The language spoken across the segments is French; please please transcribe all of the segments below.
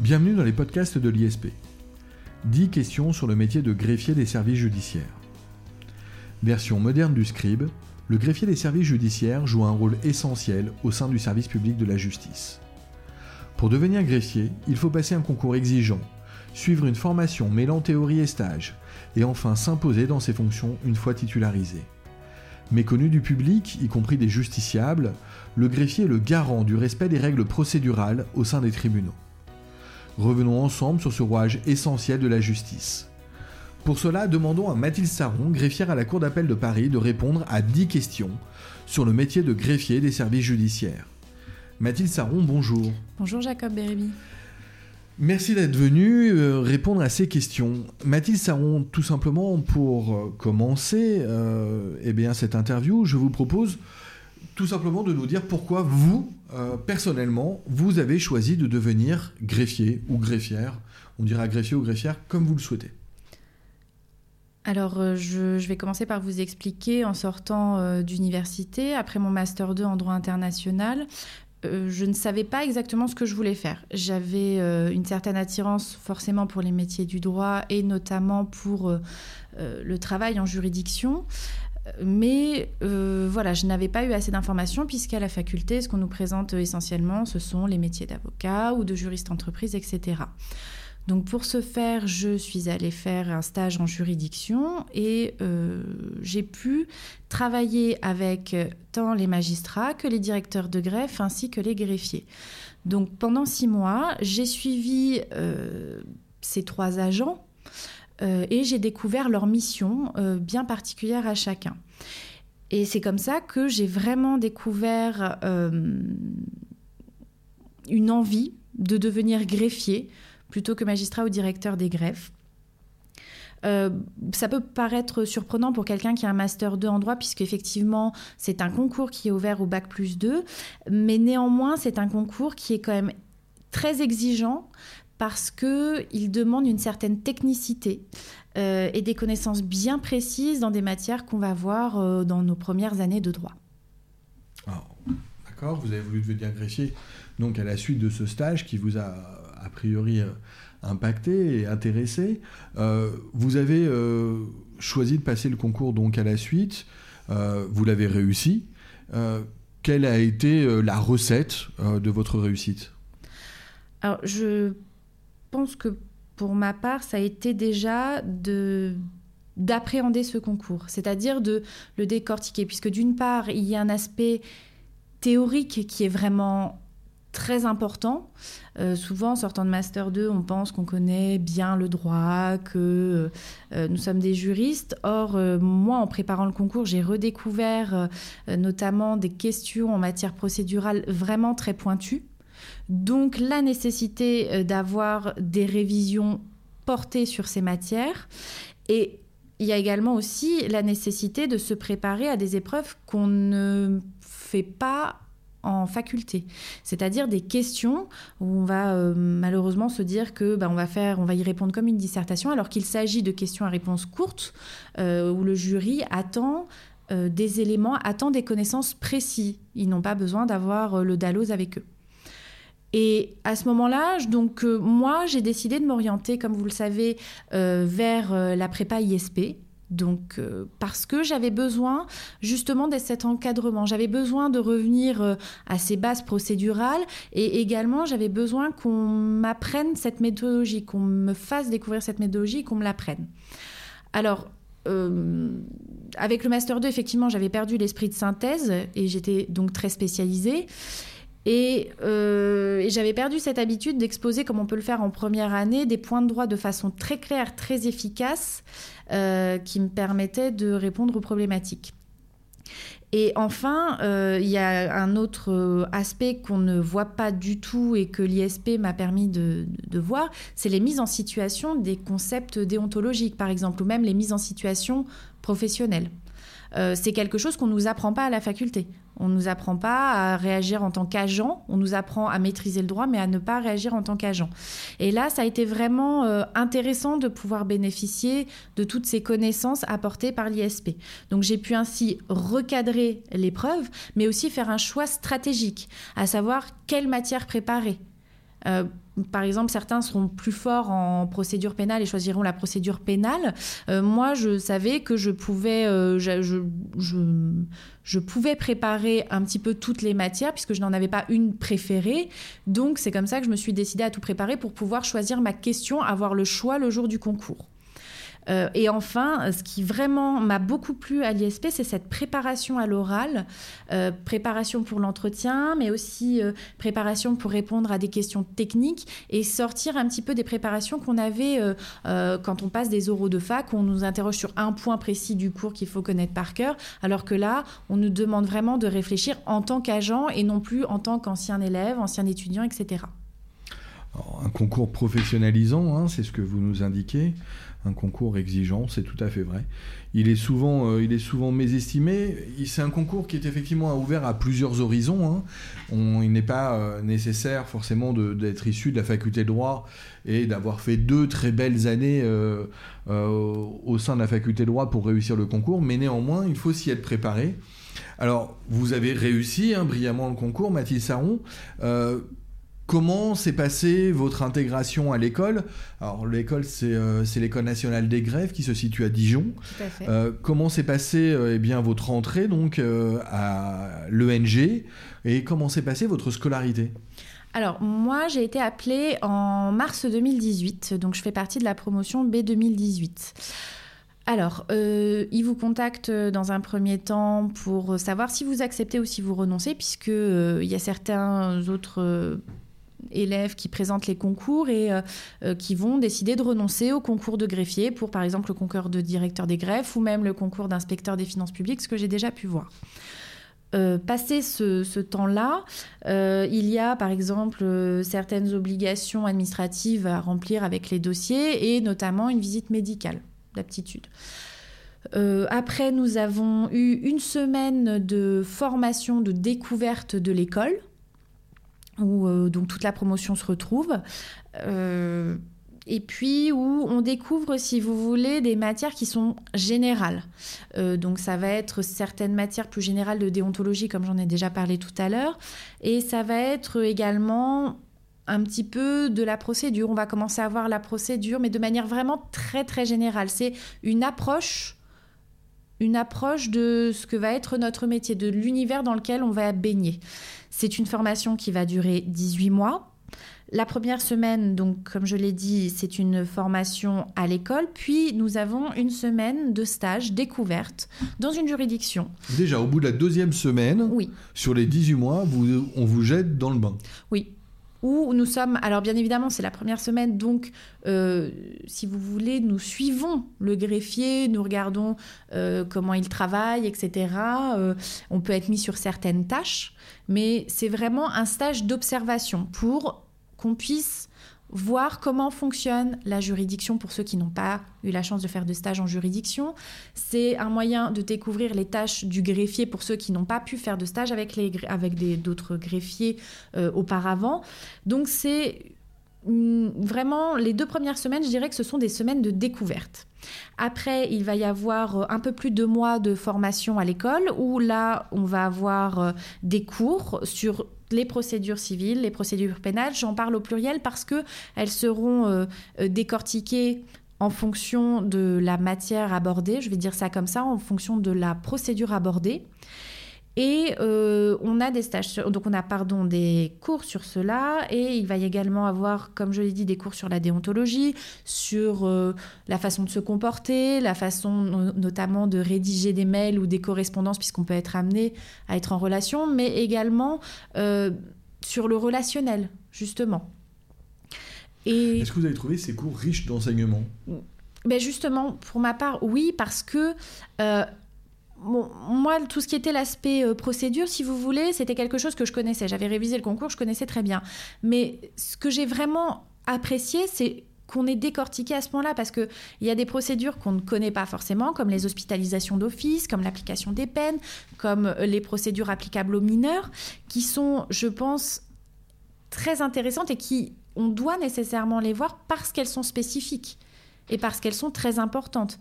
Bienvenue dans les podcasts de l'ISP. 10 questions sur le métier de greffier des services judiciaires. Version moderne du scribe, le greffier des services judiciaires joue un rôle essentiel au sein du service public de la justice. Pour devenir greffier, il faut passer un concours exigeant, suivre une formation mêlant théorie et stage, et enfin s'imposer dans ses fonctions une fois titularisé. Méconnu du public, y compris des justiciables, le greffier est le garant du respect des règles procédurales au sein des tribunaux. Revenons ensemble sur ce rouage essentiel de la justice. Pour cela, demandons à Mathilde Saron, greffière à la Cour d'appel de Paris, de répondre à 10 questions sur le métier de greffier des services judiciaires. Mathilde Saron, bonjour. Bonjour Jacob Bérébi. Merci d'être venu euh, répondre à ces questions. Mathilde Saron, tout simplement pour euh, commencer euh, eh bien, cette interview, je vous propose tout simplement de nous dire pourquoi vous, euh, personnellement, vous avez choisi de devenir greffier ou greffière. On dira greffier ou greffière comme vous le souhaitez. Alors, euh, je, je, vais commencer par vous expliquer en sortant euh, d'université, après mon master 2 en droit international. Je ne savais pas exactement ce que je voulais faire. J'avais une certaine attirance forcément pour les métiers du droit et notamment pour le travail en juridiction. Mais euh, voilà, je n'avais pas eu assez d'informations puisqu'à la faculté, ce qu'on nous présente essentiellement, ce sont les métiers d'avocat ou de juriste entreprise, etc. Donc pour ce faire, je suis allée faire un stage en juridiction et euh, j'ai pu travailler avec tant les magistrats que les directeurs de greffe ainsi que les greffiers. Donc pendant six mois, j'ai suivi euh, ces trois agents et j'ai découvert leur mission euh, bien particulière à chacun. Et c'est comme ça que j'ai vraiment découvert euh, une envie de devenir greffier plutôt que magistrat ou directeur des greffes. Euh, ça peut paraître surprenant pour quelqu'un qui a un master 2 en droit, puisque effectivement c'est un concours qui est ouvert au bac plus 2, mais néanmoins c'est un concours qui est quand même très exigeant parce qu'il demande une certaine technicité euh, et des connaissances bien précises dans des matières qu'on va voir euh, dans nos premières années de droit. D'accord, vous avez voulu devenir greffier donc à la suite de ce stage qui vous a a priori euh, impacté et intéressé. Euh, vous avez choisi de passer le concours donc à la suite. Vous l'avez réussi. Quelle a été la recette de votre réussite? Alors, je pense que pour ma part, ça a été déjà de d'appréhender ce concours, c'est-à-dire de le décortiquer, puisque d'une part, il y a un aspect théorique qui est vraiment très important. Euh, souvent, en sortant de Master 2, on pense qu'on connaît bien le droit, que euh, nous sommes des juristes. Or, euh, moi, en préparant le concours, j'ai redécouvert euh, notamment des questions en matière procédurale vraiment très pointues. Donc, la nécessité euh, d'avoir des révisions portées sur ces matières. Et il y a également aussi la nécessité de se préparer à des épreuves qu'on ne fait pas en faculté, c'est-à-dire des questions où on va euh, malheureusement se dire que bah, on va faire, on va y répondre comme une dissertation, alors qu'il s'agit de questions à réponse courte euh, où le jury attend des éléments, attend des connaissances précises. Ils n'ont pas besoin d'avoir le Dalloz avec eux. Et à ce moment-là, donc euh, moi, j'ai décidé de m'orienter, comme vous le savez, euh, vers euh, la prépa ISP. Donc, parce que j'avais besoin justement de cet encadrement, j'avais besoin de revenir à ces bases procédurales et également j'avais besoin qu'on m'apprenne cette méthodologie, qu'on me fasse découvrir cette méthodologie, qu'on me l'apprenne. Alors, avec le Master 2, effectivement, j'avais perdu l'esprit de synthèse et j'étais donc très spécialisée. Et, euh, et j'avais perdu cette habitude d'exposer, comme on peut le faire en première année, des points de droit de façon très claire, très efficace, euh, qui me permettaient de répondre aux problématiques. Et enfin, euh, il y a un autre aspect qu'on ne voit pas du tout et que l'ISP m'a permis de, voir, c'est les mises en situation des concepts déontologiques, par exemple, ou même les mises en situation professionnelles. C'est quelque chose qu'on ne nous apprend pas à la faculté. On ne nous apprend pas à réagir en tant qu'agent, on nous apprend à maîtriser le droit, mais à ne pas réagir en tant qu'agent. Et là, ça a été vraiment euh, intéressant de pouvoir bénéficier de toutes ces connaissances apportées par l'ISP. Donc j'ai pu ainsi recadrer l'épreuve, mais aussi faire un choix stratégique, à savoir quelle matière préparer. Euh, par exemple, certains seront plus forts en procédure pénale et choisiront la procédure pénale. Euh, moi, je savais que je pouvais, euh, je, je, pouvais préparer un petit peu toutes les matières puisque je n'en avais pas une préférée. Donc, c'est comme ça que je me suis décidée à tout préparer pour pouvoir choisir ma question, avoir le choix le jour du concours. Euh, et enfin, ce qui vraiment m'a beaucoup plu à l'ISP, c'est cette préparation à l'oral, euh, préparation pour l'entretien, mais aussi euh, préparation pour répondre à des questions techniques et sortir un petit peu des préparations qu'on avait quand on passe des oraux de fac, où on nous interroge sur un point précis du cours qu'il faut connaître par cœur, alors que là, on nous demande vraiment de réfléchir en tant qu'agent et non plus en tant qu'ancien élève, ancien étudiant, etc. un concours professionnalisant, hein, c'est ce que vous nous indiquez un concours exigeant, c'est tout à fait vrai. Il est souvent, euh, il est souvent mésestimé. C'est un concours qui est effectivement ouvert à plusieurs horizons. Hein. il n'est pas euh, nécessaire forcément d'être issu de la faculté de droit et d'avoir fait deux très belles années euh, au sein de la faculté de droit pour réussir le concours, mais néanmoins, il faut s'y être préparé. Alors, vous avez réussi hein, brillamment le concours, Mathilde Saron. Comment s'est passée votre intégration à l'école? Alors l'école, euh, c'est l'école nationale des grèves qui se situe à Dijon. Tout à fait. Euh, comment s'est passée euh, eh bien votre entrée donc à l'ENG et comment s'est passée votre scolarité? Alors, moi, j'ai été appelée en mars 2018, donc je fais partie de la promotion B 2018. Alors, ils vous contactent dans un premier temps pour savoir si vous acceptez ou si vous renoncez, puisque il y a certains autres élèves qui présentent les concours et euh, euh, qui vont décider de renoncer au concours de greffier pour, par exemple, le concours de directeur des greffes ou même le concours d'inspecteur des finances publiques, ce que j'ai déjà pu voir. Euh, passé ce, temps-là, il y a par exemple certaines obligations administratives à remplir avec les dossiers et notamment une visite médicale d'aptitude. après, nous avons eu une semaine de formation de découverte de l'école où euh, donc toute la promotion se retrouve. Euh, et puis où on découvre, si vous voulez, des matières qui sont générales. Euh, donc ça va être certaines matières plus générales de déontologie, comme j'en ai déjà parlé tout à l'heure, et ça va être également un petit peu de la procédure. On va commencer à voir la procédure, mais de manière vraiment très très générale. C'est une approche une approche de ce que va être notre métier, de l'univers dans lequel on va baigner. C'est une formation qui va durer 18 mois. La première semaine, donc comme je l'ai dit, c'est une formation à l'école, puis nous avons une semaine de stage découverte dans une juridiction. Déjà, au bout de la deuxième semaine, oui. sur les 18 mois, vous, on vous jette dans le bain. Oui, où nous sommes, alors bien évidemment c'est la première semaine, donc euh, si vous voulez, nous suivons le greffier, nous regardons euh, comment il travaille, etc. Euh, on peut être mis sur certaines tâches, mais c'est vraiment un stage d'observation pour qu'on puisse voir comment fonctionne la juridiction pour ceux qui n'ont pas eu la chance de faire de stage en juridiction. C'est un moyen de découvrir les tâches du greffier pour ceux qui n'ont pas pu faire de stage avec, les, d'autres greffiers euh, auparavant. Donc c'est vraiment les deux premières semaines, je dirais que ce sont des semaines de découverte. Après, il va y avoir euh, un peu plus de mois de formation à l'école où là, on va avoir euh, des cours sur les procédures civiles, les procédures pénales. J'en parle au pluriel parce que elles seront euh, décortiquées en fonction de la matière abordée, je vais dire ça comme ça, en fonction de la procédure abordée. Et euh, on a des stages, donc on a pardon des cours sur cela, et il va y également avoir, comme je l'ai dit, des cours sur la déontologie, sur euh, la façon de se comporter, la façon notamment de rédiger des mails ou des correspondances, puisqu'on peut être amené à être en relation, mais également euh, sur le relationnel, justement. Est-ce que vous avez trouvé ces cours riches d'enseignement? Ben justement, pour ma part, oui, parce que moi, tout ce qui était l'aspect euh, procédure, si vous voulez, c'était quelque chose que je connaissais. J'avais révisé le concours, je connaissais très bien. Mais ce que j'ai vraiment apprécié, c'est qu'on est décortiqué à ce moment-là parce qu'il y a des procédures qu'on ne connaît pas forcément, comme les hospitalisations d'office, comme l'application des peines, comme euh, les procédures applicables aux mineurs, qui sont, je pense, très intéressantes et qui, on doit nécessairement les voir parce qu'elles sont spécifiques. et parce qu'elles sont très importantes.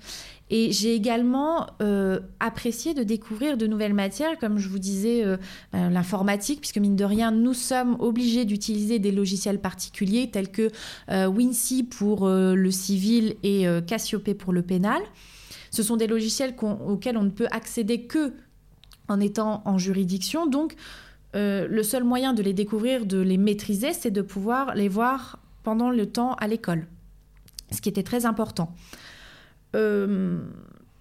Et j'ai également euh, apprécié de découvrir de nouvelles matières, comme je vous disais, euh, ben, l'informatique, puisque mine de rien, nous sommes obligés d'utiliser des logiciels particuliers tels que euh, WinCy pour le civil et Cassiope pour le pénal. Ce sont des logiciels auxquels on ne peut accéder que en étant en juridiction. Donc, le seul moyen de les découvrir, de les maîtriser, c'est de pouvoir les voir pendant le temps à l'école, ce qui était très important. Euh,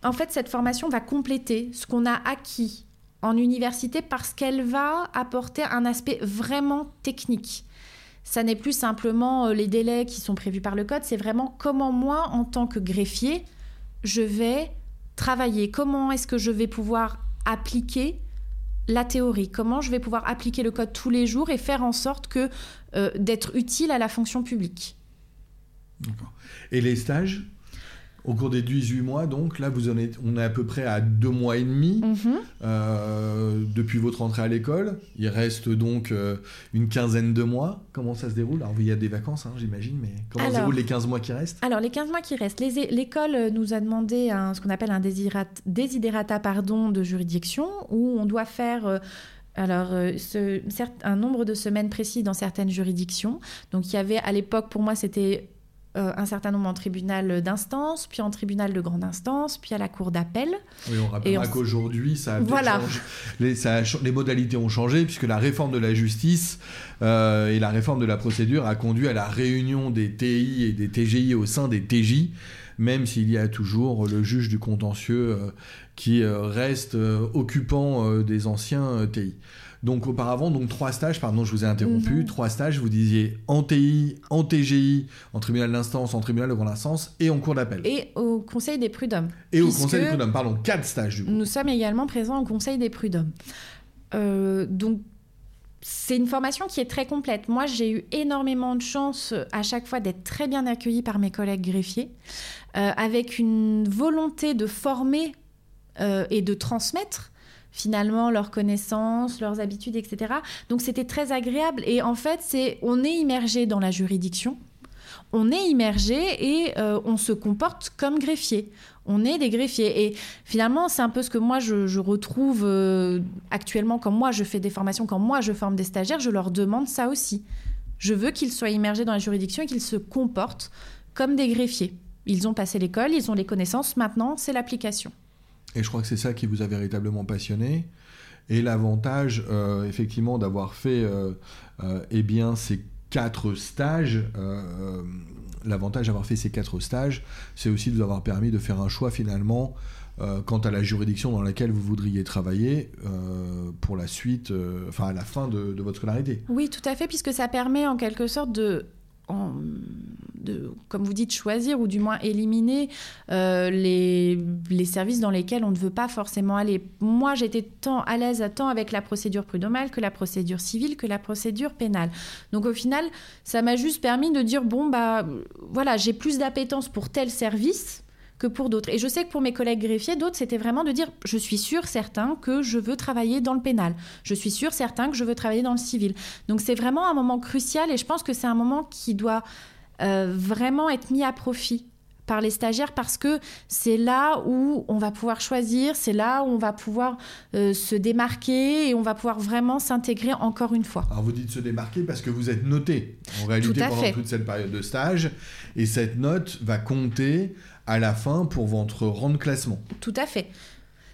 en fait, cette formation va compléter ce qu'on a acquis en université parce qu'elle va apporter un aspect vraiment technique. Ça n'est plus simplement euh, les délais qui sont prévus par le code, c'est vraiment comment moi, en tant que greffier, je vais travailler, comment est-ce que je vais pouvoir appliquer la théorie, comment je vais pouvoir appliquer le code tous les jours et faire en sorte que euh, d'être utile à la fonction publique? Et les stages? Au cours des 18 mois, donc là, vous en êtes, on est à peu près à deux mois et demi mhm. euh, depuis votre entrée à l'école. Il reste donc euh, une quinzaine de mois. Comment ça se déroule? Alors, il y a des vacances, hein, j'imagine, mais comment se déroulent les 15 mois qui restent? Alors, les 15 mois qui restent, l'école nous a demandé un, ce qu'on appelle un désiderata pardon, de juridiction, où on doit faire... Euh, alors, ce, un nombre de semaines précis dans certaines juridictions. Donc, il y avait à l'époque, pour moi, c'était euh, un certain nombre en tribunal d'instance, puis en tribunal de grande instance, puis à la cour d'appel. Oui, on rappellera qu'aujourd'hui, ça a voilà. les, les, modalités ont changé, puisque la réforme de la justice euh, et la réforme de la procédure a conduit à la réunion des TI et des TGI au sein des TJ, même s'il y a toujours le juge du contentieux euh, qui reste occupant des anciens TI. Donc auparavant, donc trois stages, pardon, je vous ai interrompu, mhm. trois stages, vous disiez en TI, en TGI, en tribunal d'instance, en tribunal de grande instance et en cour d'appel. Et au Conseil des prud'hommes. Et au Conseil des prud'hommes, pardon, quatre stages du coup. Nous sommes également présents au Conseil des prud'hommes. Euh, donc c'est une formation qui est très complète. Moi, j'ai eu énormément de chance à chaque fois d'être très bien accueillie par mes collègues greffiers, euh, avec une volonté de former euh, et de transmettre finalement leurs connaissances, leurs habitudes, etc. Donc c'était très agréable. Et en fait, c'est on est immergé dans la juridiction, on est immergé et euh, on se comporte comme greffier. On est des greffiers. Et finalement, c'est un peu ce que moi, je, retrouve euh, actuellement quand moi, je fais des formations, quand moi, je forme des stagiaires, je leur demande ça aussi. Je veux qu'ils soient immergés dans la juridiction et qu'ils se comportent comme des greffiers. Ils ont passé l'école, ils ont les connaissances, maintenant, c'est l'application. Et je crois que c'est ça qui vous a véritablement passionné. Et l'avantage, euh, effectivement, d'avoir fait euh, euh, eh bien, ces quatre stages, l'avantage d'avoir fait ces quatre stages, c'est aussi de vous avoir permis de faire un choix finalement quant à la juridiction dans laquelle vous voudriez travailler pour la suite, enfin à la fin de, de, votre scolarité. Oui, tout à fait, puisque ça permet en quelque sorte de de, comme vous dites, choisir ou du moins éliminer euh, les, les, services dans lesquels on ne veut pas forcément aller. Moi, j'étais tant à l'aise tant avec la procédure prud'homale que la procédure civile que la procédure pénale. Donc au final, ça m'a juste permis de dire bon bah voilà, j'ai plus d'appétence pour tel service que pour d'autres. Et je sais que pour mes collègues greffiers, d'autres, c'était vraiment de dire, je suis sûr, certain que je veux travailler dans le pénal. Je suis sûr, certain que je veux travailler dans le civil. Donc c'est vraiment un moment crucial et je pense que c'est un moment qui doit euh, vraiment être mis à profit par les stagiaires parce que c'est là où on va pouvoir choisir, c'est là où on va pouvoir euh, se démarquer et on va pouvoir vraiment s'intégrer encore une fois. Alors vous dites se démarquer parce que vous êtes noté en réalité pendant toute cette période de stage et cette note va compter à la fin pour votre rang de classement. Tout à fait.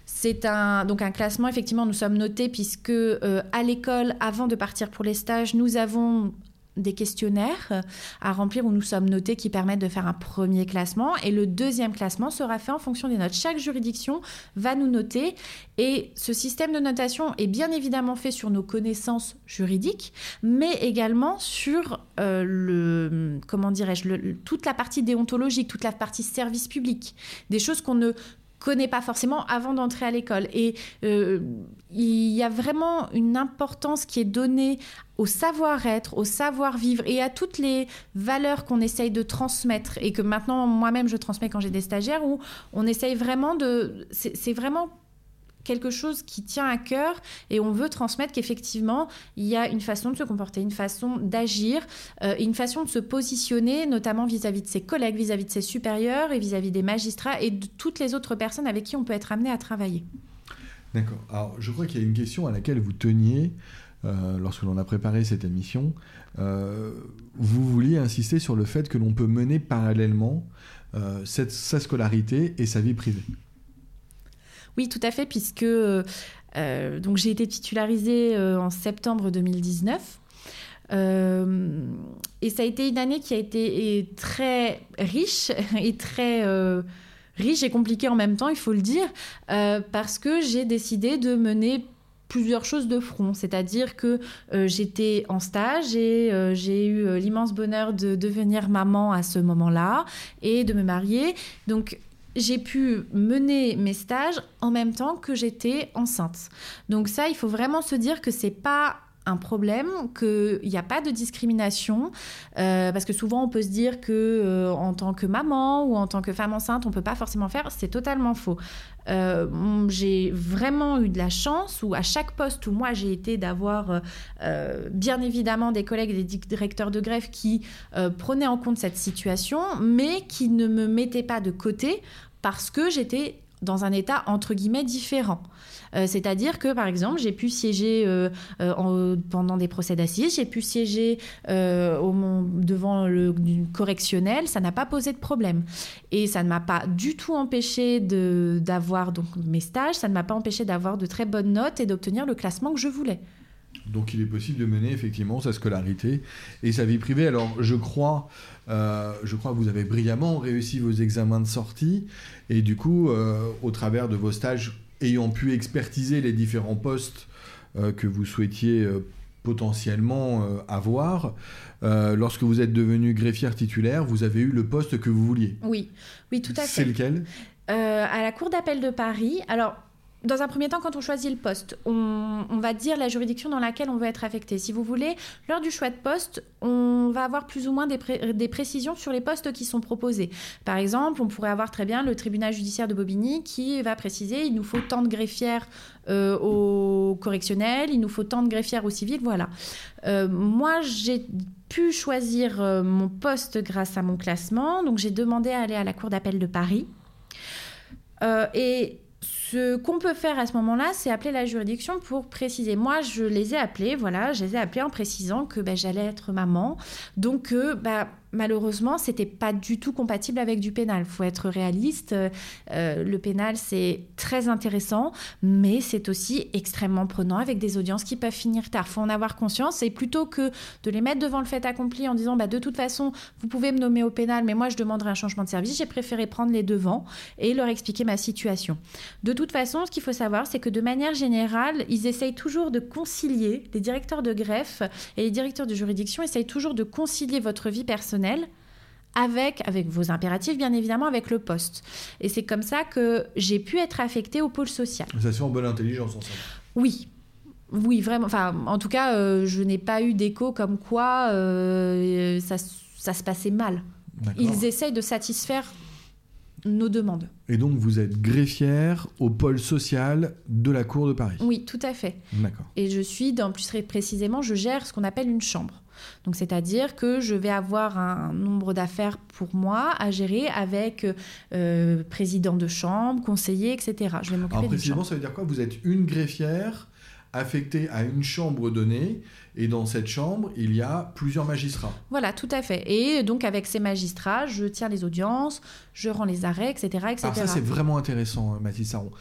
C'est un, donc un classement, effectivement, nous sommes notés puisque euh, à l'école, avant de partir pour les stages, nous avons des questionnaires euh, à remplir où nous sommes notés qui permettent de faire un premier classement. Et le deuxième classement sera fait en fonction des notes. Chaque juridiction va nous noter. Et ce système de notation est bien évidemment fait sur nos connaissances juridiques mais également sur euh, le comment dirais-je toute la partie déontologique, toute la partie service public, des choses qu'on ne connaît pas forcément avant d'entrer à l'école. Et euh, il y a vraiment une importance qui est donnée au savoir-être, au savoir-vivre et à toutes les valeurs qu'on essaye de transmettre et que maintenant moi-même je transmets quand j'ai des stagiaires où on essaye vraiment de... C'est vraiment quelque chose qui tient à cœur et on veut transmettre qu'effectivement, il y a une façon de se comporter, une façon d'agir, euh, une façon de se positionner, notamment vis-à-vis de ses collègues, vis-à-vis de ses supérieurs et vis-à-vis des magistrats et de toutes les autres personnes avec qui on peut être amené à travailler. D'accord. Alors, je crois qu'il y a une question à laquelle vous teniez euh, lorsque l'on a préparé cette émission. Euh, vous vouliez insister sur le fait que l'on peut mener parallèlement cette, sa scolarité et sa vie privée. Oui, tout à fait, puisque euh, donc j'ai été titularisée euh, en septembre 2019. Euh, et ça a été une année qui a été très riche et très riche et compliquée en même temps, il faut le dire, parce que j'ai décidé de mener plusieurs choses de front, c'est-à-dire que j'étais en stage et j'ai eu l'immense bonheur de devenir maman à ce moment-là et de me marier. Donc j'ai pu mener mes stages en même temps que j'étais enceinte. Donc ça, il faut vraiment se dire que c'est pas un problème, qu'il n'y a pas de discrimination, euh, parce que souvent on peut se dire que euh, en tant que maman ou en tant que femme enceinte, on peut pas forcément faire. C'est totalement faux. Euh, j'ai vraiment eu de la chance où à chaque poste où moi j'ai été d'avoir bien évidemment des collègues des directeurs de greffe qui prenaient en compte cette situation, mais qui ne me mettaient pas de côté parce que j'étais dans un état entre guillemets différent. Euh, c'est-à-dire que, par exemple, j'ai pu siéger euh, euh, pendant des procès d'assises, j'ai pu siéger devant le correctionnel, ça n'a pas posé de problème. Et ça ne m'a pas du tout empêché d'avoir mes stages, ça ne m'a pas empêché d'avoir de très bonnes notes et d'obtenir le classement que je voulais. Donc il est possible de mener effectivement sa scolarité et sa vie privée. Alors je crois, euh, je crois que vous avez brillamment réussi vos examens de sortie et du coup, euh, au travers de vos stages, ayant pu expertiser les différents postes euh, que vous souhaitiez potentiellement avoir, lorsque vous êtes devenu greffière titulaire, vous avez eu le poste que vous vouliez. Oui, oui, tout à fait. C'est lequel À la Cour d'appel de Paris. Alors dans un premier temps, quand on choisit le poste, on, va dire la juridiction dans laquelle on veut être affecté. Si vous voulez, lors du choix de poste, on va avoir plus ou moins des, précisions sur les postes qui sont proposés. Par exemple, on pourrait avoir très bien le tribunal judiciaire de Bobigny qui va préciser il nous faut tant de greffières euh, au correctionnel, il nous faut tant de greffières au civil, voilà. Euh, moi, j'ai pu choisir euh, mon poste grâce à mon classement, donc j'ai demandé à aller à la Cour d'appel de Paris. et ce qu'on peut faire à ce moment-là, c'est appeler la juridiction pour préciser. Moi, je les ai appelés, voilà, je les ai appelés en précisant que ben, j'allais être maman. Donc, euh, bah, malheureusement, c'était pas du tout compatible avec du pénal. Faut être réaliste. Euh, le pénal, c'est très intéressant, mais c'est aussi extrêmement prenant avec des audiences qui peuvent finir tard. Faut en avoir conscience. Et plutôt que de les mettre devant le fait accompli en disant bah, de toute façon, vous pouvez me nommer au pénal, mais moi, je demanderai un changement de service, j'ai préféré prendre les devants et leur expliquer ma situation. De toute façon, ce qu'il faut savoir, c'est que de manière générale, ils essayent toujours de concilier, les directeurs de greffe et les directeurs de juridiction essayent toujours de concilier votre vie personnelle avec, avec vos impératifs, bien évidemment, avec le poste. Et c'est comme ça que j'ai pu être affectée au pôle social. Ça se fait en bonne intelligence ensemble Oui. Oui, vraiment. Enfin, en tout cas, euh, je n'ai pas eu d'écho comme quoi euh, ça, ça, se passait mal. Ils essayent de satisfaire nos demandes. Et donc, vous êtes greffière au pôle social de la Cour de Paris Oui, tout à fait. D'accord. Et je suis, dans, plus précisément, je gère ce qu'on appelle une chambre. Donc c'est-à-dire que je vais avoir un nombre d'affaires pour moi à gérer avec euh, président de chambre, conseiller, etc. Je vais m'occuper Alors précisément, ça veut dire quoi? Vous êtes une greffière affectée à une chambre donnée et dans cette chambre, il y a plusieurs magistrats. Voilà, tout à fait. Et donc avec ces magistrats, je tiens les audiences, je rends les arrêts, etc. etc. Alors ça c'est vraiment intéressant, Mathis Saron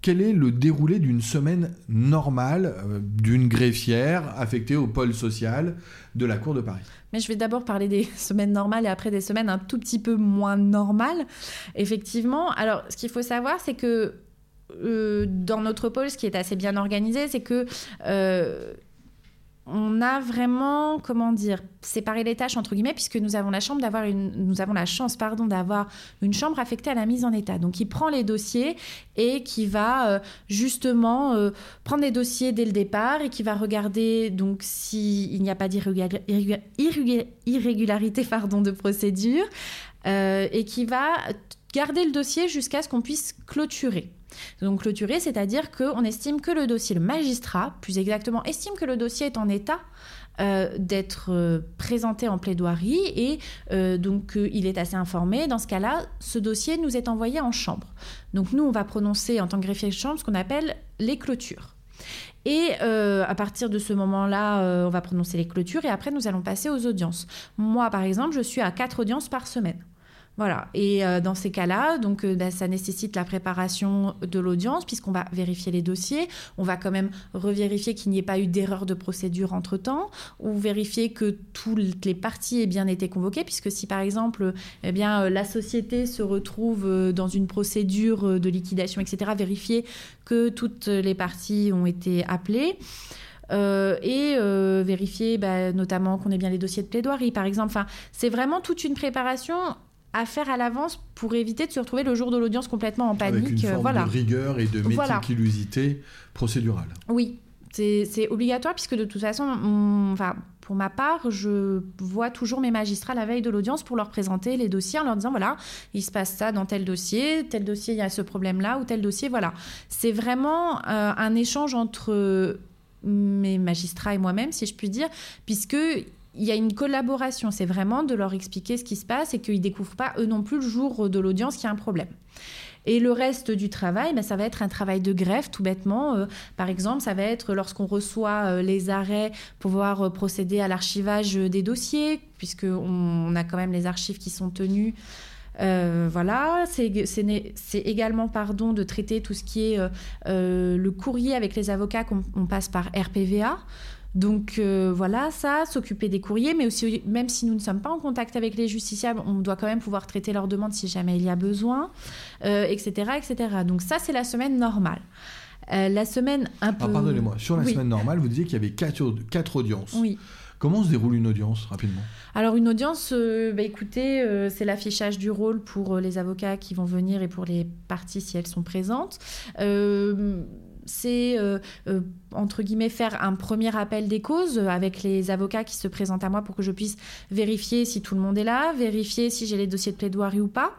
quel est le déroulé d'une semaine normale euh, d'une greffière affectée au pôle social de la Cour de Paris? Mais je vais d'abord parler des semaines normales et après des semaines un tout petit peu moins normales. Effectivement, alors ce qu'il faut savoir, c'est que euh, dans notre pôle, ce qui est assez bien organisé, c'est que euh, on a vraiment, comment dire, séparé les tâches entre guillemets, puisque nous avons la chambre d'avoir une, nous avons la chance, pardon, d'avoir une chambre affectée à la mise en état. Donc, il prend les dossiers et qui va euh, justement euh, prendre les dossiers dès le départ et qui va regarder donc s'il n'y a pas d'irrégularité, pardon, de procédure euh, et qui va garder le dossier jusqu'à ce qu'on puisse clôturer. Donc clôturer, c'est-à-dire qu'on estime que le dossier, le magistrat, plus exactement, estime que le dossier est en état euh, d'être euh, présenté en plaidoirie et euh, donc il est assez informé. Dans ce cas-là, ce dossier nous est envoyé en chambre. Donc nous, on va prononcer en tant que greffier de chambre ce qu'on appelle les clôtures. Et à partir de ce moment-là, on va prononcer les clôtures et après, nous allons passer aux audiences. Moi, par exemple, je suis à quatre audiences par semaine. Voilà. Et euh, dans ces cas-là, donc euh, bah, ça nécessite la préparation de l'audience puisqu'on va vérifier les dossiers. On va quand même revérifier qu'il n'y ait pas eu d'erreur de procédure entre temps ou vérifier que toutes les parties aient bien été convoquées puisque si par exemple, eh bien euh, la société se retrouve dans une procédure de liquidation, etc., vérifier que toutes les parties ont été appelées. et vérifier bah, notamment qu'on ait bien les dossiers de plaidoirie, par exemple. Enfin, c'est vraiment toute une préparation à faire à l'avance pour éviter de se retrouver le jour de l'audience complètement en panique. Avec une forme de rigueur et de méticulosité procédurale. Oui, c'est obligatoire puisque de toute façon, enfin, pour ma part, je vois toujours mes magistrats la veille de l'audience pour leur présenter les dossiers en leur disant voilà, il se passe ça dans tel dossier, tel dossier il y a ce problème-là ou tel dossier, voilà. C'est vraiment euh, un échange entre mes magistrats et moi-même, si je puis dire, puisque il y a une collaboration. C'est vraiment de leur expliquer ce qui se passe et qu'ils ne découvrent pas eux non plus le jour de l'audience qu'il y a un problème. Et le reste du travail, ben, ça va être un travail de greffe, tout bêtement. Euh, par exemple, ça va être lorsqu'on reçoit euh, les arrêts, pouvoir euh, procéder à l'archivage des dossiers, puisqu'on on a quand même les archives qui sont tenues. voilà, c'est également pardon de traiter tout ce qui est le courrier avec les avocats qu'on passe par RPVA. Donc euh, voilà, ça, s'occuper des courriers, mais aussi, même si nous ne sommes pas en contact avec les justiciables, on doit quand même pouvoir traiter leurs demandes si jamais il y a besoin, etc., euh, etc. Donc ça, c'est la semaine normale. Euh, la semaine un peu... pardonnez-moi, sur la semaine normale, vous disiez qu'il y avait quatre, quatre audiences. Oui. Comment se déroule une audience rapidement? Alors une audience, bah, écoutez, c'est l'affichage du rôle pour les avocats qui vont venir et pour les parties si elles sont présentes c'est euh, euh, entre guillemets faire un premier appel des causes avec les avocats qui se présentent à moi pour que je puisse vérifier si tout le monde est là, vérifier si j'ai les dossiers de plaidoirie ou pas.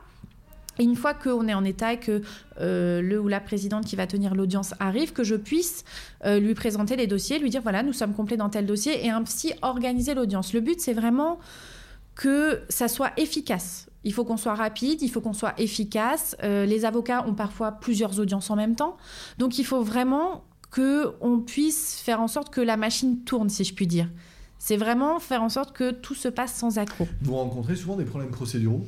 Et une fois qu'on est en état et que euh, le ou la présidente qui va tenir l'audience arrive, que je puisse lui présenter les dossiers, lui dire voilà, nous sommes complets dans tel dossier et ainsi organiser l'audience. Le but, c'est vraiment que ça soit efficace. Il faut qu'on soit rapide, il faut qu'on soit efficace. Euh, les avocats ont parfois plusieurs audiences en même temps. Donc il faut vraiment qu'on puisse faire en sorte que la machine tourne, si je puis dire. C'est vraiment faire en sorte que tout se passe sans accroc. Vous rencontrez souvent des problèmes procéduraux?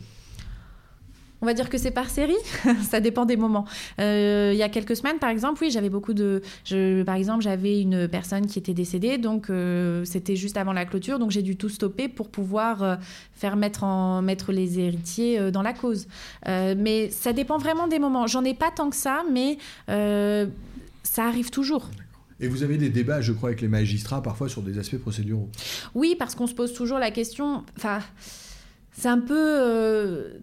On va dire que c'est par série, ça dépend des moments. Euh, il y a quelques semaines, par exemple, oui, j'avais beaucoup de. Je, par exemple, j'avais une personne qui était décédée, donc euh, c'était juste avant la clôture, donc j'ai dû tout stopper pour pouvoir euh, faire mettre, en, mettre les héritiers dans la cause. mais ça dépend vraiment des moments. J'en ai pas tant que ça, mais ça arrive toujours. Et vous avez des débats, je crois, avec les magistrats, parfois sur des aspects procéduraux. Oui, parce qu'on se pose toujours la question. Enfin, c'est un peu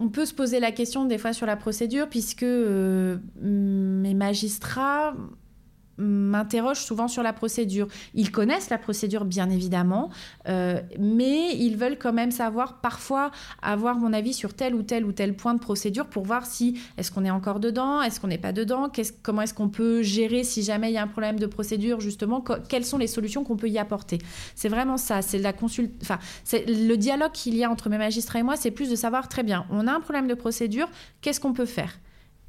on peut se poser la question des fois sur la procédure, puisque euh, mes magistrats m'interrogent souvent sur la procédure. Ils connaissent la procédure, bien évidemment, euh, mais ils veulent quand même savoir, parfois, avoir mon avis sur tel ou tel ou tel point de procédure pour voir si est-ce qu'on est encore dedans, est-ce qu'on n'est pas dedans, comment est-ce qu'on peut gérer si jamais il y a un problème de procédure, justement, quelles sont les solutions qu'on peut y apporter. C'est vraiment ça, c'est la consulte, enfin, c'est le dialogue qu'il y a entre mes magistrats et moi, c'est plus de savoir très bien, on a un problème de procédure, qu'est-ce qu'on peut faire?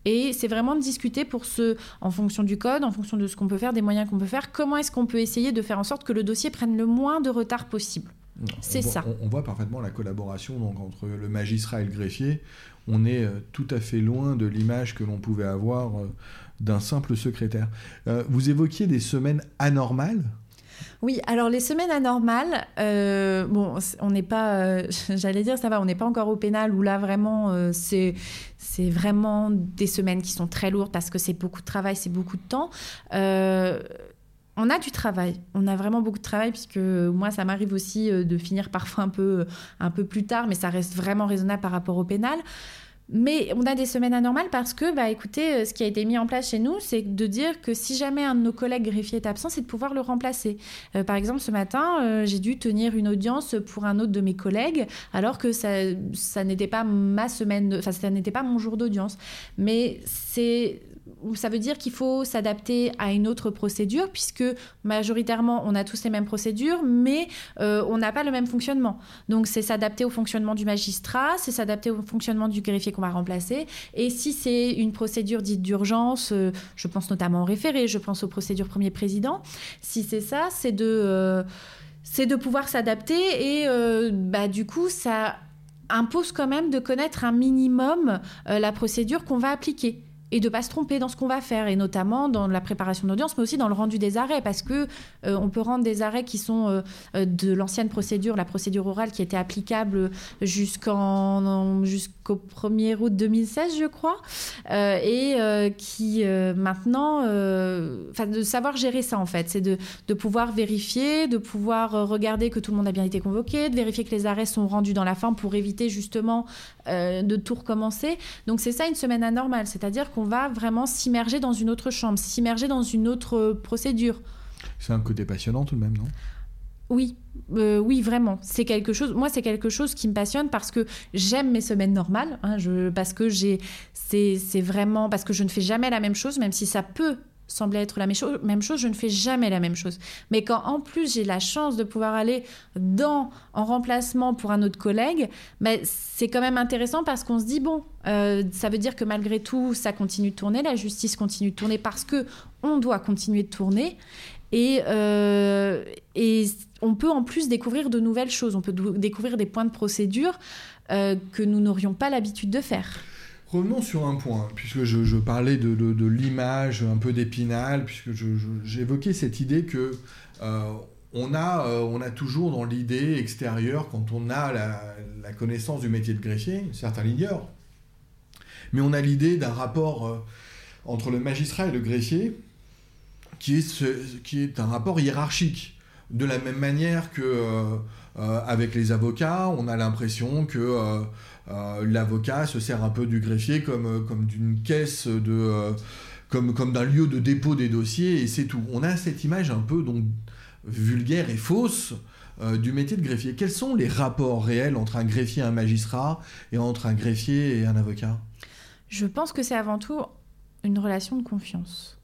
Et c'est vraiment de discuter pour ce, en fonction du code, en fonction de ce qu'on peut faire, des moyens qu'on peut faire, comment est-ce qu'on peut essayer de faire en sorte que le dossier prenne le moins de retard possible. C'est ça. On, voit parfaitement la collaboration donc, entre le magistrat et le greffier. On est euh, tout à fait loin de l'image que l'on pouvait avoir euh, d'un simple secrétaire. Euh, vous évoquiez des semaines anormales oui, alors les semaines anormales, euh, bon, on n'est pas, euh, j'allais dire, ça va, on n'est pas encore au pénal où là vraiment, euh, c'est c'est vraiment des semaines qui sont très lourdes parce que c'est beaucoup de travail, c'est beaucoup de temps. on a du travail, on a vraiment beaucoup de travail puisque moi ça m'arrive aussi de finir parfois un peu, un peu plus tard, mais ça reste vraiment raisonnable par rapport au pénal. Mais on a des semaines anormales parce que, bah, écoutez, euh, ce qui a été mis en place chez nous, c'est de dire que si jamais un de nos collègues greffiers est absent, c'est de pouvoir le remplacer. Euh, par exemple, ce matin, euh, j'ai dû tenir une audience pour un autre de mes collègues, alors que ça, ça n'était pas ma semaine, enfin, ça n'était pas mon jour d'audience. Mais c'est ça veut dire qu'il faut s'adapter à une autre procédure, puisque majoritairement, on a tous les mêmes procédures, mais euh, on n'a pas le même fonctionnement. Donc, c'est s'adapter au fonctionnement du magistrat, c'est s'adapter au fonctionnement du greffier qu'on va remplacer. Et si c'est une procédure dite d'urgence, euh, je pense notamment au référé, je pense aux procédures premier président, si c'est ça, c'est de, euh, de pouvoir s'adapter et bah, du coup, ça impose quand même de connaître un minimum la procédure qu'on va appliquer et de pas se tromper dans ce qu'on va faire et notamment dans la préparation d'audience mais aussi dans le rendu des arrêts parce que euh, on peut rendre des arrêts qui sont euh, euh, de l'ancienne procédure la procédure orale qui était applicable jusqu'en jusqu'au 1er août 2016 je crois et qui maintenant enfin de savoir gérer ça en fait. C'est de, de pouvoir vérifier de pouvoir regarder que tout le monde a bien été convoqué de vérifier que les arrêts sont rendus dans la forme pour éviter justement de tout recommencer. Donc c'est ça une semaine anormale. C'est-à-dire qu'on va vraiment s'immerger dans une autre chambre, s'immerger dans une autre procédure. C'est un côté passionnant tout de même, non? Oui, euh, oui, vraiment. C'est quelque chose. Moi, c'est quelque chose qui me passionne parce que j'aime mes semaines normales. Hein, je, parce que j'ai, c'est, vraiment parce que je ne fais jamais la même chose, même si ça peut semblait être la même chose, je ne fais jamais la même chose. Mais quand en plus j'ai la chance de pouvoir aller dans en remplacement pour un autre collègue, ben, c'est quand même intéressant parce qu'on se dit bon, euh, ça veut dire que malgré tout ça continue de tourner, la justice continue de tourner parce que on doit continuer de tourner et, euh, et on peut en plus découvrir de nouvelles choses, on peut découvrir des points de procédure euh, que nous n'aurions pas l'habitude de faire. Revenons sur un point, puisque je, parlais de, l'image un peu d'épinal, puisque j'évoquais cette idée que euh, on, a, euh, on a toujours dans l'idée extérieure, quand on a la, connaissance du métier de greffier, certains l'ignorent, mais on a l'idée d'un rapport euh, entre le magistrat et le greffier qui est un rapport hiérarchique. De la même manière que avec les avocats, on a l'impression que euh, l'avocat se sert un peu du greffier comme, euh, comme d'une caisse. Euh, comme d'un lieu de dépôt des dossiers et c'est tout. On a cette image un peu donc vulgaire et fausse du métier de greffier. Quels sont les rapports réels entre un greffier et un magistrat et entre un greffier et un avocat? Je pense que c'est avant tout une relation de confiance.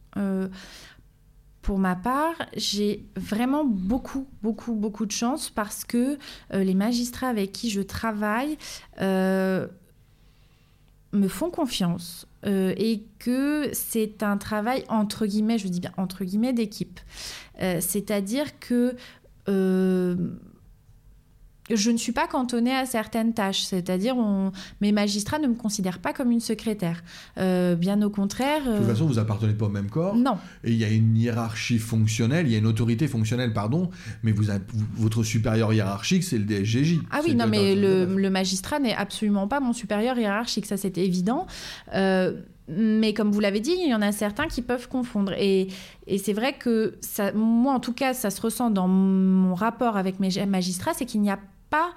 Pour ma part, j'ai vraiment beaucoup, beaucoup, beaucoup de chance parce que euh, les magistrats avec qui je travaille euh, me font confiance euh, et que c'est un travail entre guillemets, je dis bien entre guillemets, d'équipe. C'est-à-dire que je ne suis pas cantonnée à certaines tâches, c'est-à-dire mes magistrats ne me considèrent pas comme une secrétaire. Euh, bien au contraire. De toute façon, vous appartenez pas au même corps. Non. Et il y a une hiérarchie fonctionnelle, il y a une autorité fonctionnelle, pardon, mais vous votre supérieur hiérarchique, c'est le DSGJ. Ah oui, non, mais le, magistrat n'est absolument pas mon supérieur hiérarchique, ça c'est évident. Euh, mais comme vous l'avez dit, il y en a certains qui peuvent confondre. Et, et c'est vrai que ça, moi, en tout cas, ça se ressent dans mon rapport avec mes magistrats, c'est qu'il n'y a pas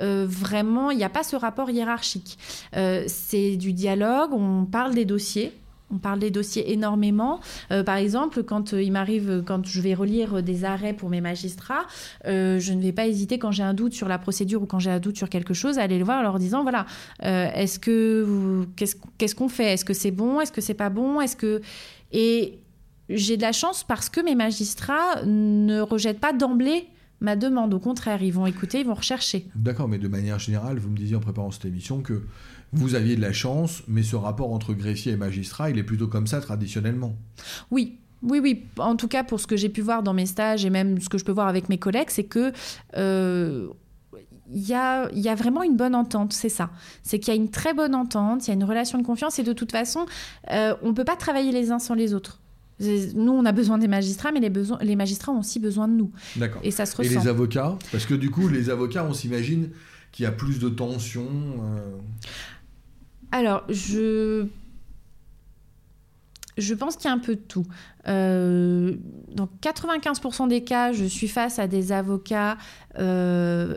euh, vraiment, il n'y a pas ce rapport hiérarchique. Euh, c'est du dialogue, on parle des dossiers. On parle des dossiers énormément. Euh, par exemple, quand il m'arrive, quand je vais relire des arrêts pour mes magistrats, je ne vais pas hésiter quand j'ai un doute sur la procédure ou quand j'ai un doute sur quelque chose à aller le voir en leur disant voilà, est-ce que qu'est-ce qu'on fait? Est-ce que c'est bon? Est-ce que c'est pas bon? Est-ce que et j'ai de la chance parce que mes magistrats ne rejettent pas d'emblée ma demande. Au contraire, ils vont écouter, ils vont rechercher. D'accord, mais de manière générale, vous me disiez en préparant cette émission que vous aviez de la chance, mais ce rapport entre greffier et magistrat, il est plutôt comme ça traditionnellement. Oui, oui, oui. En tout cas, pour ce que j'ai pu voir dans mes stages et même ce que je peux voir avec mes collègues, c'est que euh, il y, a, y, a, vraiment une bonne entente, c'est ça. C'est qu'il y a une très bonne entente, il y a une relation de confiance et de toute façon, euh, on ne peut pas travailler les uns sans les autres. Nous, on a besoin des magistrats, mais les, besoins, les magistrats ont aussi besoin de nous. D'accord. Et ça se ressent. Et les avocats? Parce que du coup, les avocats, on s'imagine qu'il y a plus de tension. Euh. Alors, je je pense qu'il y a un peu de tout. Euh, dans 95% des cas, je suis face à des avocats euh,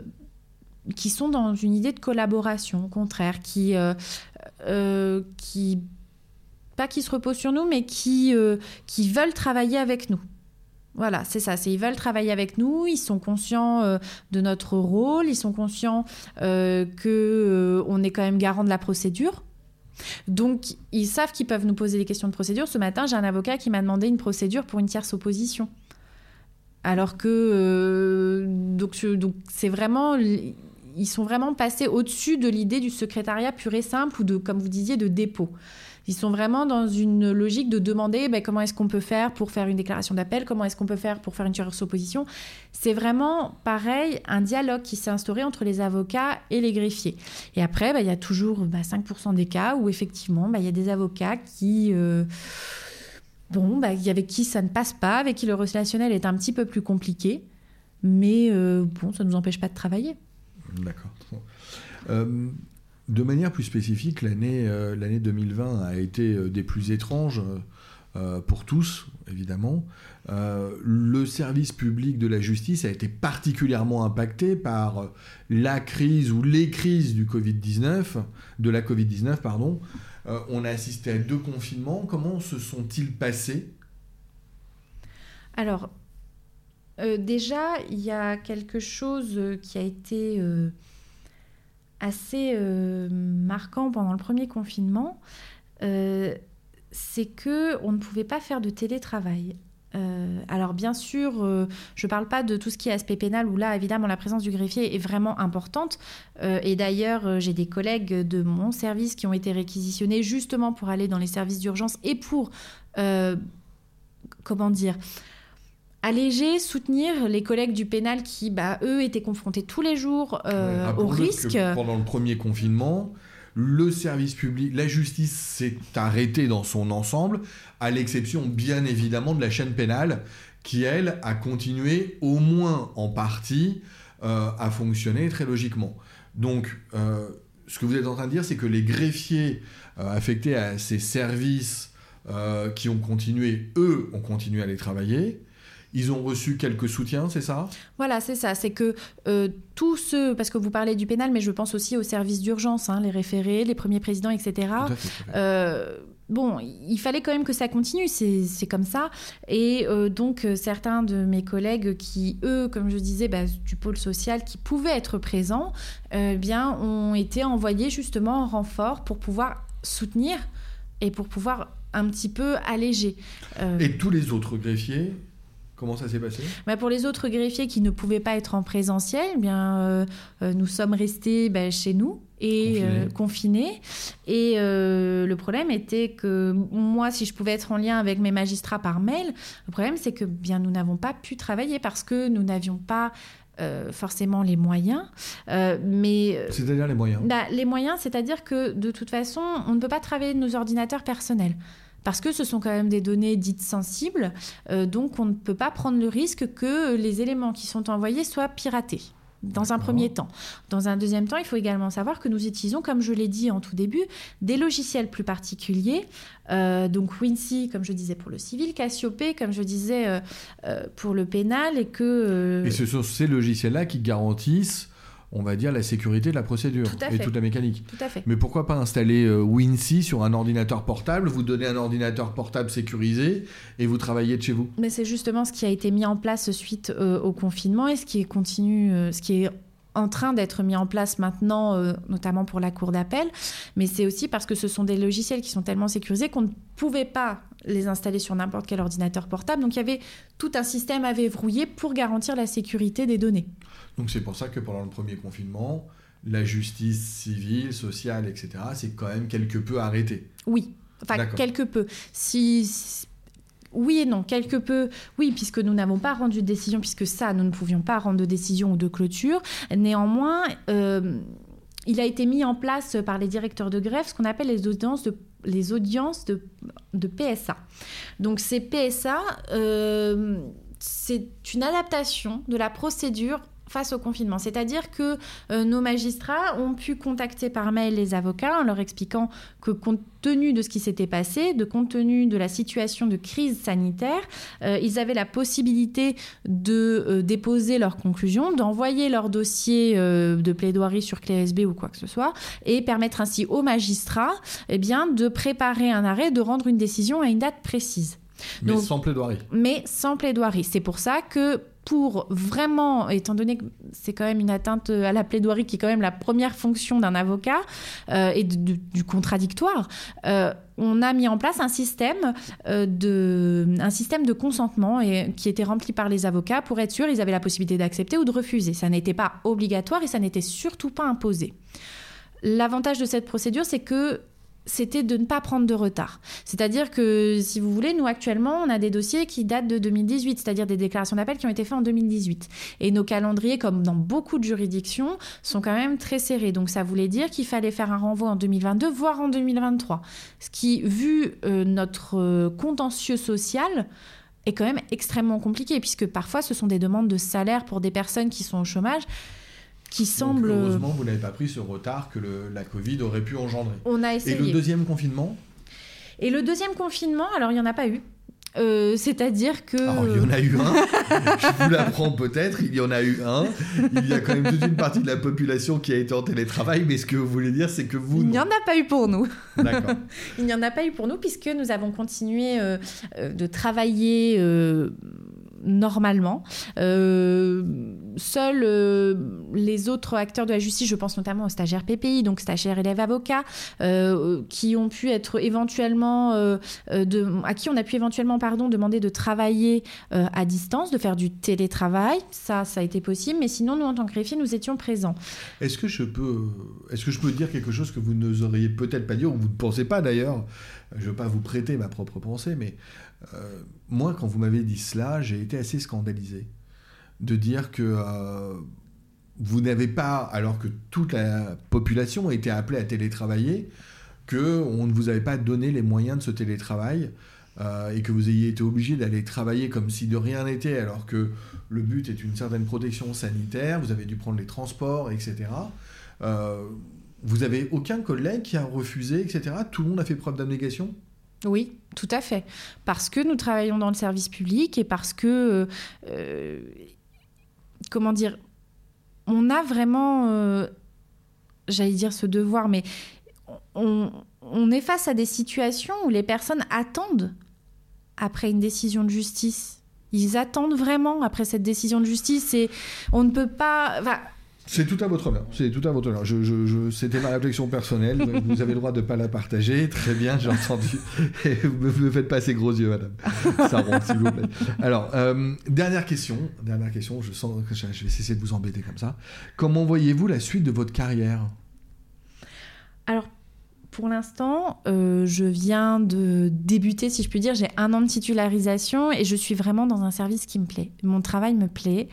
qui sont dans une idée de collaboration, au contraire, qui, qui pas qui se reposent sur nous, mais qui, qui veulent travailler avec nous. Voilà, c'est ça. ils veulent travailler avec nous. Ils sont conscients euh, de notre rôle. Ils sont conscients euh, que euh, est quand même garant de la procédure. Donc, ils savent qu'ils peuvent nous poser des questions de procédure. Ce matin, j'ai un avocat qui m'a demandé une procédure pour une tierce opposition. Alors que donc, donc c'est vraiment ils sont vraiment passés au-dessus de l'idée du secrétariat pur et simple ou de, comme vous disiez, de dépôt. Ils sont vraiment dans une logique de demander ben, comment est-ce qu'on peut faire pour faire une déclaration d'appel, comment est-ce qu'on peut faire pour faire une opposition. C'est vraiment pareil, un dialogue qui s'est instauré entre les avocats et les greffiers. Et après, ben, il y a toujours 5% ben, des cas où effectivement, il y a des avocats qui... Euh, bon, avec qui ça ne passe pas, avec qui le relationnel est un petit peu plus compliqué, mais euh, bon, ça ne nous empêche pas de travailler. D'accord. Euh, de manière plus spécifique, l'année euh, l'année 2020 a été euh, des plus étranges euh, pour tous, évidemment. le service public de la justice a été particulièrement impacté par la crise ou les crises du Covid-19, de la Covid-19, pardon. on a assisté à deux confinements. Comment se sont-ils passés? Alors, déjà, il y a quelque chose qui a été assez euh, marquant pendant le premier confinement, euh, c'est que on ne pouvait pas faire de télétravail. Euh, alors bien sûr, je ne parle pas de tout ce qui est aspect pénal où là, évidemment, la présence du greffier est vraiment importante. et d'ailleurs, j'ai des collègues de mon service qui ont été réquisitionnés justement pour aller dans les services d'urgence et pour, comment dire, alléger, soutenir les collègues du pénal qui, bah, eux, étaient confrontés tous les jours euh, au risque. pendant le premier confinement, le service public, la justice s'est arrêtée dans son ensemble, à l'exception bien évidemment de la chaîne pénale, qui, elle, a continué au moins en partie euh, à fonctionner très logiquement. Donc, euh, ce que vous êtes en train de dire, c'est que les greffiers affectés à ces services qui ont continué, eux, ont continué à les travailler. Ils ont reçu quelques soutiens, c'est ça? Voilà, c'est ça. C'est que euh, tous ceux, parce que vous parlez du pénal, mais je pense aussi aux services d'urgence, hein, les référés, les premiers présidents, etc. Euh, bon, il fallait quand même que ça continue, c'est comme ça. Et euh, donc, certains de mes collègues qui, eux, comme je disais, bah, du pôle social, qui pouvaient être présents, bien, ont été envoyés justement en renfort pour pouvoir soutenir et pour pouvoir un petit peu alléger. Et tous les autres greffiers Comment ça s'est passé? Bah Pour les autres greffiers qui ne pouvaient pas être en présentiel, eh bien, euh, euh, nous sommes restés bah, chez nous et confinés. Euh, et le problème était que moi, si je pouvais être en lien avec mes magistrats par mail, le problème c'est que bien nous n'avons pas pu travailler parce que nous n'avions pas forcément les moyens. mais c'est-à-dire les moyens? bah, Les moyens, c'est-à-dire que de toute façon, on ne peut pas travailler de nos ordinateurs personnels parce que ce sont quand même des données dites sensibles, euh, donc on ne peut pas prendre le risque que les éléments qui sont envoyés soient piratés dans un premier temps. Dans un deuxième temps, il faut également savoir que nous utilisons, comme je l'ai dit en tout début, des logiciels plus particuliers. Euh, donc Wincy, comme je disais pour le civil, Cassiope, comme je disais euh, pour le pénal, et que... Et ce sont ces logiciels-là qui garantissent on va dire, la sécurité de la procédure et toute la mécanique. Tout à fait. Mais pourquoi pas installer euh, WinC sur un ordinateur portable, vous donnez un ordinateur portable sécurisé et vous travaillez de chez vous? Mais c'est justement ce qui a été mis en place suite euh, au confinement et ce qui est continue, euh, ce qui est en train d'être mis en place maintenant, notamment pour la cour d'appel, mais c'est aussi parce que ce sont des logiciels qui sont tellement sécurisés qu'on ne pouvait pas les installer sur n'importe quel ordinateur portable. Donc il y avait tout un système à verrouiller pour garantir la sécurité des données. Donc c'est pour ça que pendant le premier confinement, la justice civile, sociale, etc., c'est quand même quelque peu arrêté. Oui, enfin quelque peu. Si, oui et non, quelque peu, oui, puisque nous n'avons pas rendu de décision, puisque ça, nous ne pouvions pas rendre de décision ou de clôture. Néanmoins, euh, il a été mis en place par les directeurs de greffe ce qu'on appelle les audiences de, les audiences de, PSA. Donc ces PSA, euh, c'est une adaptation de la procédure face au confinement. C'est-à-dire que euh, nos magistrats ont pu contacter par mail les avocats en leur expliquant que compte tenu de ce qui s'était passé, de compte tenu de la situation de crise sanitaire, euh, ils avaient la possibilité de euh, déposer leurs conclusions, d'envoyer leur dossier de plaidoirie sur clé ou quoi que ce soit, et permettre ainsi aux magistrats eh de préparer un arrêt, de rendre une décision à une date précise. Mais sans plaidoirie. Mais sans plaidoirie. C'est pour ça que pour vraiment, étant donné que c'est quand même une atteinte à la plaidoirie qui est quand même la première fonction d'un avocat euh, et du contradictoire, euh, on a mis en place un système, euh, de, un système de consentement et, qui était rempli par les avocats pour être sûr ils avaient la possibilité d'accepter ou de refuser. Ça n'était pas obligatoire et ça n'était surtout pas imposé. L'avantage de cette procédure, c'est que c'était de ne pas prendre de retard. C'est-à-dire que, si vous voulez, nous actuellement, on a des dossiers qui datent de 2018, c'est-à-dire des déclarations d'appel qui ont été faites en 2018. Et nos calendriers, comme dans beaucoup de juridictions, sont quand même très serrés. Donc ça voulait dire qu'il fallait faire un renvoi en 2022, voire en 2023. Ce qui, vu euh, notre euh, contentieux social, est quand même extrêmement compliqué, puisque parfois ce sont des demandes de salaire pour des personnes qui sont au chômage qui semble. heureusement, vous n'avez pas pris ce retard que la Covid aurait pu engendrer. On a essayé. Et le deuxième confinement Et le deuxième confinement, alors il n'y en a pas eu. Euh, c'est-à-dire que. Alors, il y en a eu un, je vous l'apprends peut-être, il y en a eu un. Il y a quand même toute une partie de la population qui a été en télétravail, mais ce que vous voulez dire, c'est que vous. Il n'y en a pas eu pour nous. D'accord. il n'y en a pas eu pour nous, puisque nous avons continué euh, euh, de travailler normalement. Euh, seuls euh, les autres acteurs de la justice, je pense notamment aux stagiaires PPI, donc stagiaires élèves avocats, euh, qui ont pu être éventuellement, à qui on a pu éventuellement pardon, demander de travailler à distance, de faire du télétravail. Ça, ça a été possible, mais sinon, nous, en tant que greffier, nous étions présents. Est-ce que je peux, est-ce que je peux dire quelque chose que vous n'oseriez peut-être pas dire, ou vous ne pensez pas d'ailleurs? Je ne veux pas vous prêter ma propre pensée, mais euh, moi, quand vous m'avez dit cela, j'ai été assez scandalisé de dire que euh, vous n'avez pas, alors que toute la population a été appelée à télétravailler, que on ne vous avait pas donné les moyens de ce télétravail euh, et que vous ayez été obligé d'aller travailler comme si de rien n'était, alors que le but est une certaine protection sanitaire, vous avez dû prendre les transports, etc. vous avez aucun collègue qui a refusé, etc. Tout le monde a fait preuve d'abnégation? Oui, tout à fait. Parce que nous travaillons dans le service public et parce que, euh, comment dire, on a vraiment, euh, j'allais dire ce devoir, mais on, on, est face à des situations où les personnes attendent après une décision de justice. Ils attendent vraiment après cette décision de justice et on ne peut pas... C'est tout à votre honneur. C'est tout à votre honneur. C'était ma réflexion personnelle. Vous avez le droit de ne pas la partager. Très bien, j'ai entendu. ne me faites pas ces gros yeux, madame. Ça rentre, s'il vous plaît. Alors, euh, dernière question. Dernière question. Je sens que je vais cesser de vous embêter comme ça. Comment voyez-vous la suite de votre carrière? Alors, pour l'instant, euh, je viens de débuter, si je puis dire. J'ai un an de titularisation et je suis vraiment dans un service qui me plaît. Mon travail me plaît.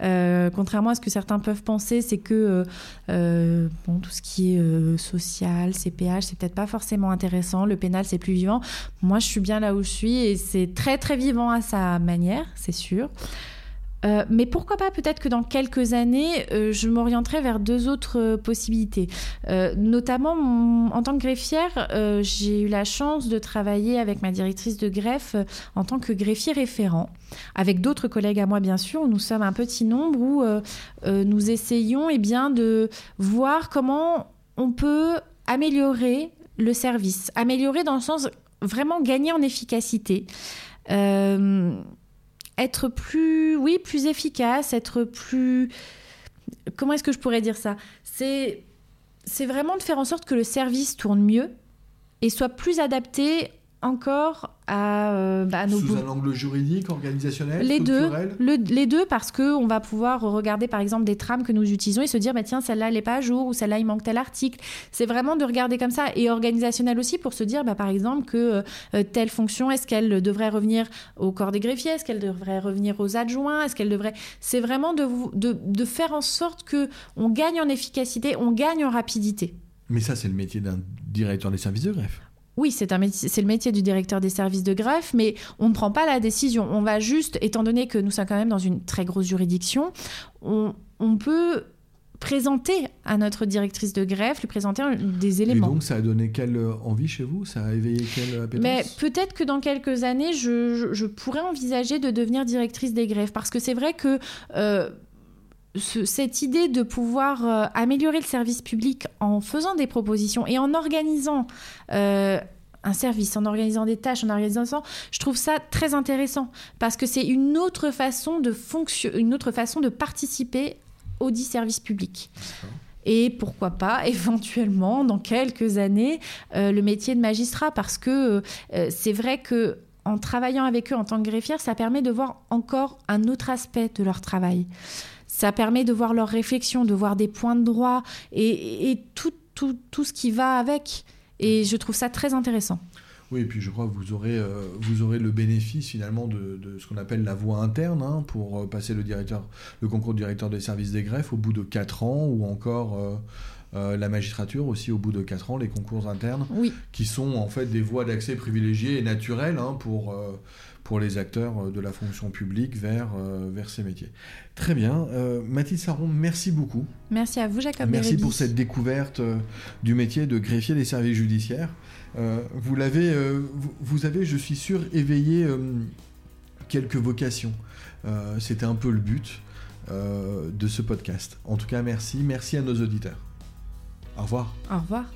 Euh, contrairement à ce que certains peuvent penser, c'est que euh, bon, tout ce qui est social, CPH, c'est peut-être pas forcément intéressant. Le pénal, c'est plus vivant. Moi, je suis bien là où je suis et c'est très très vivant à sa manière, c'est sûr. Euh, mais pourquoi pas peut-être que dans quelques années, euh, je m'orienterai vers deux autres euh, possibilités. notamment, en tant que greffière, j'ai eu la chance de travailler avec ma directrice de greffe en tant que greffier référent, avec d'autres collègues à moi bien sûr. Nous sommes un petit nombre où nous essayons eh bien, de voir comment on peut améliorer le service, améliorer dans le sens vraiment gagner en efficacité. Être plus, oui, plus efficace, être plus... Comment est-ce que je pourrais dire ça? C'est c'est vraiment de faire en sorte que le service tourne mieux et soit plus adapté encore à, euh, bah, nos... Sous un angle juridique, organisationnel, les deux, les deux, parce qu'on va pouvoir regarder par exemple des trames que nous utilisons et se dire, bah, tiens, celle-là, elle n'est pas à jour ou celle-là, il manque tel article. C'est vraiment de regarder comme ça et organisationnel aussi pour se dire, bah, par exemple, que euh, telle fonction, est-ce qu'elle devrait revenir au corps des greffiers Est-ce qu'elle devrait revenir aux adjoints Est-ce qu'elle devrait... C'est vraiment de, de, de faire en sorte que on gagne en efficacité, on gagne en rapidité. Mais ça, c'est le métier d'un directeur des services de greffe. Oui, c'est le métier du directeur des services de greffe, mais on ne prend pas la décision. On va juste, étant donné que nous sommes quand même dans une très grosse juridiction, on, peut présenter à notre directrice de greffe, lui présenter des éléments. Et donc, ça a donné quelle envie chez vous? Ça a éveillé quelle appétence? Mais peut-être que dans quelques années, je, pourrais envisager de devenir directrice des greffes, parce que c'est vrai que euh, cette idée de pouvoir euh, améliorer le service public en faisant des propositions et en organisant euh, un service, en organisant des tâches, en organisant ça, je trouve ça très intéressant parce que c'est une autre façon de une autre façon de participer au dit service public. Et pourquoi pas, éventuellement, dans quelques années, euh, le métier de magistrat, parce que c'est vrai que en travaillant avec eux en tant que greffière, ça permet de voir encore un autre aspect de leur travail. Ça permet de voir leurs réflexions, de voir des points de droit et, tout, tout, tout, ce qui va avec. Et je trouve ça très intéressant. Oui, et puis je crois que vous aurez, euh, vous aurez le bénéfice finalement de, de ce qu'on appelle la voie interne hein, pour euh, passer le, directeur, le concours de directeur des services des greffes au bout de 4 ans ou encore euh, la magistrature aussi au bout de 4 ans, les concours internes, oui. qui sont en fait des voies d'accès privilégiées et naturelles hein, pour pour les acteurs euh, de la fonction publique vers, euh, vers ces métiers. Très bien. Euh, Mathilde Saron, merci beaucoup. Merci à vous, Jacob. Merci pour cette découverte du métier de greffier des services judiciaires. vous l'avez, vous, avez, je suis sûr, éveillé quelques vocations. C'était un peu le but de ce podcast. En tout cas, merci. Merci à nos auditeurs. Au revoir. Au revoir.